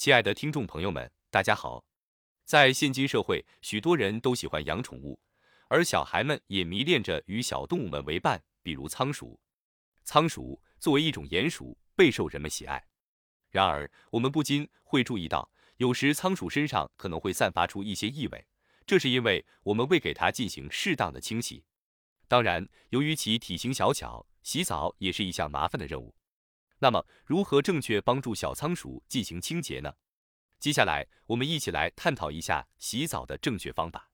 亲爱的听众朋友们，大家好。在现今社会，许多人都喜欢养宠物，而小孩们也迷恋着与小动物们为伴，比如仓鼠。仓鼠作为一种鼹鼠，备受人们喜爱。然而，我们不禁会注意到，有时仓鼠身上可能会散发出一些异味，这是因为我们未给它进行适当的清洗。当然，由于其体型小巧，洗澡也是一项麻烦的任务。那么，如何正确帮助小仓鼠进行清洁呢？接下来，我们一起来探讨一下洗澡的正确方法。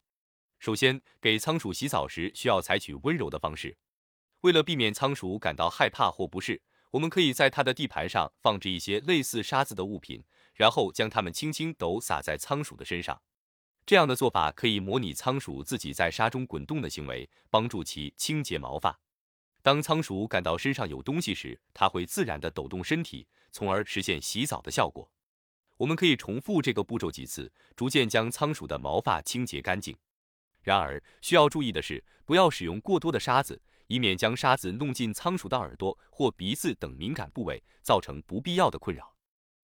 首先，给仓鼠洗澡时需要采取温柔的方式。为了避免仓鼠感到害怕或不适，我们可以在它的地盘上放置一些类似沙子的物品，然后将它们轻轻抖洒在仓鼠的身上。这样的做法可以模拟仓鼠自己在沙中滚动的行为，帮助其清洁毛发。当仓鼠感到身上有东西时，它会自然地抖动身体，从而实现洗澡的效果。我们可以重复这个步骤几次，逐渐将仓鼠的毛发清洁干净。然而，需要注意的是，不要使用过多的沙子，以免将沙子弄进仓鼠的耳朵或鼻子等敏感部位，造成不必要的困扰。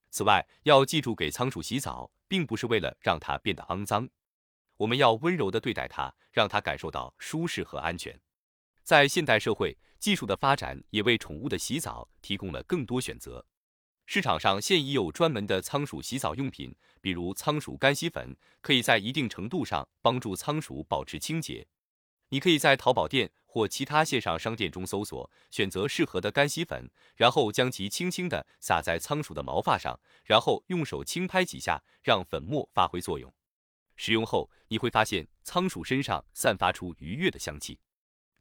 此外，要记住，给仓鼠洗澡并不是为了让它变得肮脏，我们要温柔地对待它，让它感受到舒适和安全。在现代社会，技术的发展也为宠物的洗澡提供了更多选择。市场上现已有专门的仓鼠洗澡用品，比如仓鼠干洗粉，可以在一定程度上帮助仓鼠保持清洁。你可以在淘宝店或其他线上商店中搜索，选择适合的干洗粉，然后将其轻轻地撒在仓鼠的毛发上，然后用手轻拍几下，让粉末发挥作用。使用后，你会发现仓鼠身上散发出愉悦的香气。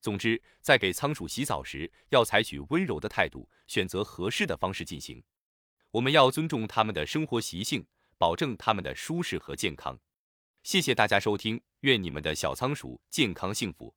总之，在给仓鼠洗澡时，要采取温柔的态度，选择合适的方式进行。我们要尊重它们的生活习性，保证它们的舒适和健康。谢谢大家收听，愿你们的小仓鼠健康幸福。